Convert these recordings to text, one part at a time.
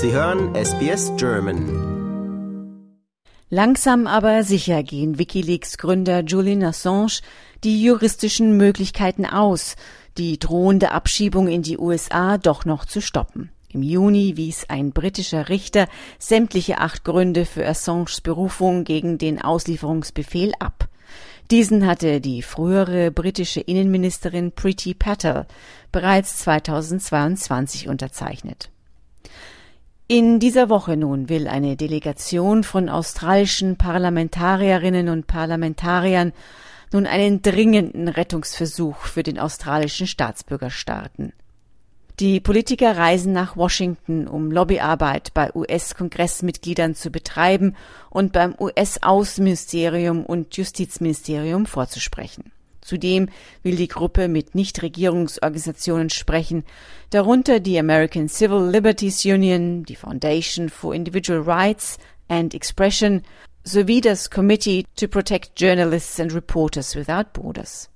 Sie hören SBS German. Langsam aber sicher gehen Wikileaks-Gründer Julian Assange die juristischen Möglichkeiten aus, die drohende Abschiebung in die USA doch noch zu stoppen. Im Juni wies ein britischer Richter sämtliche acht Gründe für Assanges Berufung gegen den Auslieferungsbefehl ab. Diesen hatte die frühere britische Innenministerin Priti Patel bereits 2022 unterzeichnet. In dieser Woche nun will eine Delegation von australischen Parlamentarierinnen und Parlamentariern nun einen dringenden Rettungsversuch für den australischen Staatsbürger starten. Die Politiker reisen nach Washington, um Lobbyarbeit bei US-Kongressmitgliedern zu betreiben und beim US-Außenministerium und Justizministerium vorzusprechen. Zudem will die Gruppe mit Nichtregierungsorganisationen sprechen, darunter die American Civil Liberties Union, die Foundation for Individual Rights and Expression sowie das Committee to Protect Journalists and Reporters Without Borders.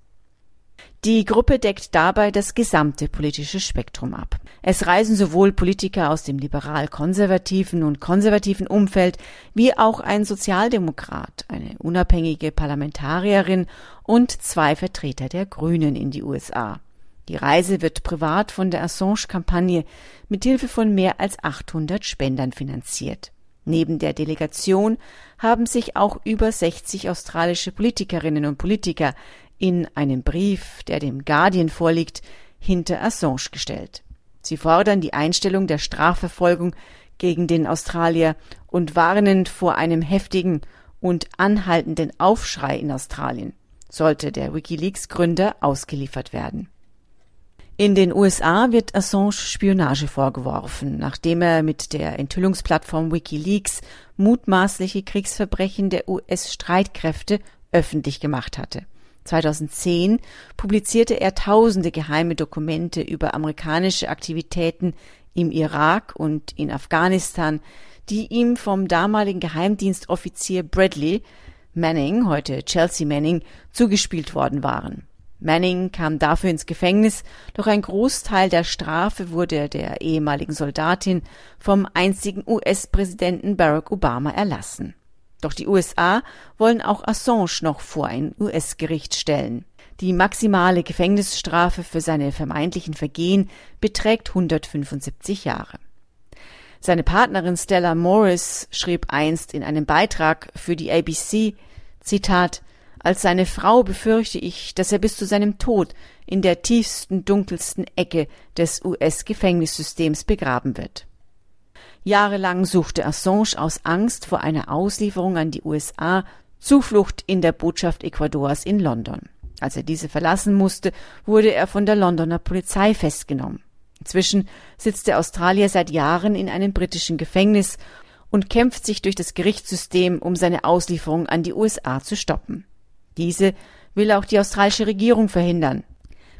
Die Gruppe deckt dabei das gesamte politische Spektrum ab. Es reisen sowohl Politiker aus dem liberal-konservativen und konservativen Umfeld wie auch ein Sozialdemokrat, eine unabhängige Parlamentarierin und zwei Vertreter der Grünen in die USA. Die Reise wird privat von der Assange-Kampagne mit Hilfe von mehr als 800 Spendern finanziert. Neben der Delegation haben sich auch über 60 australische Politikerinnen und Politiker in einem Brief, der dem Guardian vorliegt, hinter Assange gestellt. Sie fordern die Einstellung der Strafverfolgung gegen den Australier und warnen vor einem heftigen und anhaltenden Aufschrei in Australien, sollte der Wikileaks Gründer ausgeliefert werden. In den USA wird Assange Spionage vorgeworfen, nachdem er mit der Enthüllungsplattform Wikileaks mutmaßliche Kriegsverbrechen der US-Streitkräfte öffentlich gemacht hatte. 2010 publizierte er tausende geheime Dokumente über amerikanische Aktivitäten im Irak und in Afghanistan, die ihm vom damaligen Geheimdienstoffizier Bradley Manning, heute Chelsea Manning, zugespielt worden waren. Manning kam dafür ins Gefängnis, doch ein Großteil der Strafe wurde der ehemaligen Soldatin vom einzigen US-Präsidenten Barack Obama erlassen. Doch die USA wollen auch Assange noch vor ein US-Gericht stellen. Die maximale Gefängnisstrafe für seine vermeintlichen Vergehen beträgt 175 Jahre. Seine Partnerin Stella Morris schrieb einst in einem Beitrag für die ABC, Zitat, als seine Frau befürchte ich, dass er bis zu seinem Tod in der tiefsten, dunkelsten Ecke des US-Gefängnissystems begraben wird. Jahrelang suchte Assange aus Angst vor einer Auslieferung an die USA Zuflucht in der Botschaft Ecuadors in London. Als er diese verlassen musste, wurde er von der Londoner Polizei festgenommen. Inzwischen sitzt der Australier seit Jahren in einem britischen Gefängnis und kämpft sich durch das Gerichtssystem, um seine Auslieferung an die USA zu stoppen. Diese will auch die australische Regierung verhindern.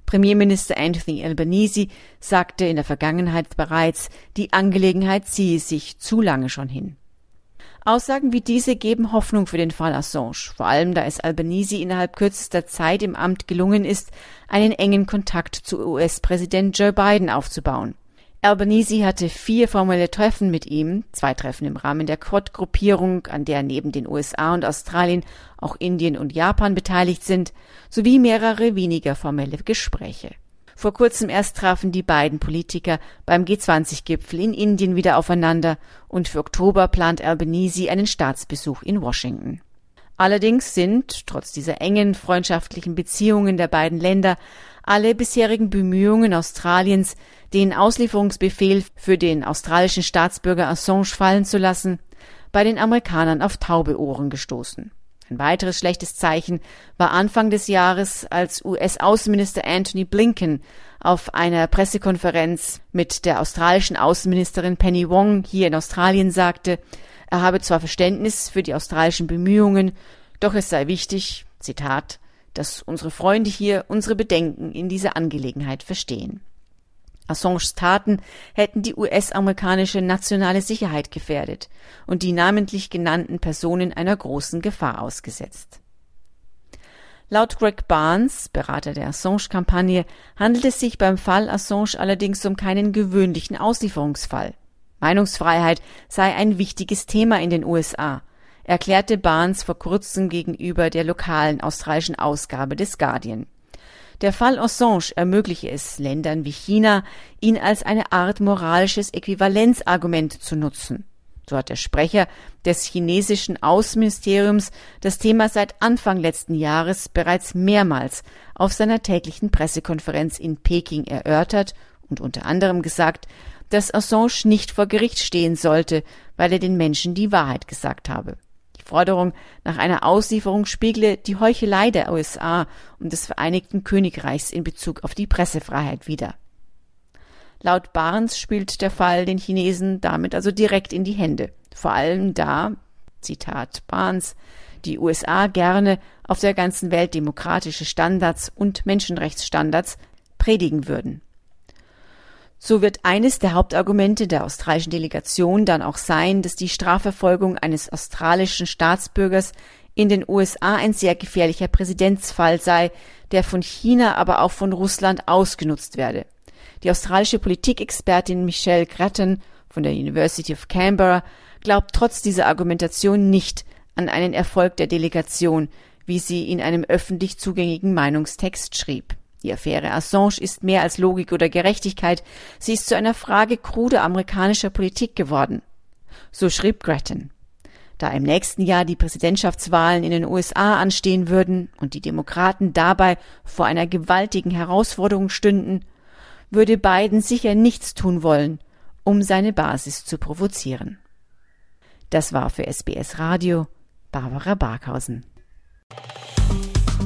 Premierminister Anthony Albanese sagte in der Vergangenheit bereits, die Angelegenheit ziehe sich zu lange schon hin. Aussagen wie diese geben Hoffnung für den Fall Assange, vor allem da es Albanese innerhalb kürzester Zeit im Amt gelungen ist, einen engen Kontakt zu US-Präsident Joe Biden aufzubauen. Albanese hatte vier formelle Treffen mit ihm, zwei Treffen im Rahmen der Quad-Gruppierung, an der neben den USA und Australien auch Indien und Japan beteiligt sind, sowie mehrere weniger formelle Gespräche. Vor kurzem erst trafen die beiden Politiker beim G20-Gipfel in Indien wieder aufeinander und für Oktober plant Albanese einen Staatsbesuch in Washington. Allerdings sind, trotz dieser engen freundschaftlichen Beziehungen der beiden Länder, alle bisherigen Bemühungen Australiens, den Auslieferungsbefehl für den australischen Staatsbürger Assange fallen zu lassen, bei den Amerikanern auf taube Ohren gestoßen. Ein weiteres schlechtes Zeichen war Anfang des Jahres, als US-Außenminister Anthony Blinken auf einer Pressekonferenz mit der australischen Außenministerin Penny Wong hier in Australien sagte, er habe zwar Verständnis für die australischen Bemühungen, doch es sei wichtig, Zitat, dass unsere Freunde hier unsere Bedenken in dieser Angelegenheit verstehen. Assanges Taten hätten die US-amerikanische nationale Sicherheit gefährdet und die namentlich genannten Personen einer großen Gefahr ausgesetzt. Laut Greg Barnes, Berater der Assange-Kampagne, handelt es sich beim Fall Assange allerdings um keinen gewöhnlichen Auslieferungsfall. Meinungsfreiheit sei ein wichtiges Thema in den USA, erklärte Barnes vor kurzem gegenüber der lokalen australischen Ausgabe des Guardian. Der Fall Assange ermögliche es Ländern wie China, ihn als eine Art moralisches Äquivalenzargument zu nutzen. So hat der Sprecher des chinesischen Außenministeriums das Thema seit Anfang letzten Jahres bereits mehrmals auf seiner täglichen Pressekonferenz in Peking erörtert und unter anderem gesagt, dass Assange nicht vor Gericht stehen sollte, weil er den Menschen die Wahrheit gesagt habe. Die Forderung nach einer Auslieferung spiegle die Heuchelei der USA und des Vereinigten Königreichs in Bezug auf die Pressefreiheit wider. Laut Barnes spielt der Fall den Chinesen damit also direkt in die Hände. Vor allem da, Zitat Barnes, die USA gerne auf der ganzen Welt demokratische Standards und Menschenrechtsstandards predigen würden. So wird eines der Hauptargumente der australischen Delegation dann auch sein, dass die Strafverfolgung eines australischen Staatsbürgers in den USA ein sehr gefährlicher Präsidentsfall sei, der von China, aber auch von Russland ausgenutzt werde. Die australische Politikexpertin Michelle Grattan von der University of Canberra glaubt trotz dieser Argumentation nicht an einen Erfolg der Delegation, wie sie in einem öffentlich zugänglichen Meinungstext schrieb. Die Affäre Assange ist mehr als Logik oder Gerechtigkeit, sie ist zu einer Frage kruder amerikanischer Politik geworden. So schrieb Grattan. Da im nächsten Jahr die Präsidentschaftswahlen in den USA anstehen würden und die Demokraten dabei vor einer gewaltigen Herausforderung stünden, würde Biden sicher nichts tun wollen, um seine Basis zu provozieren. Das war für SBS Radio Barbara Barkhausen.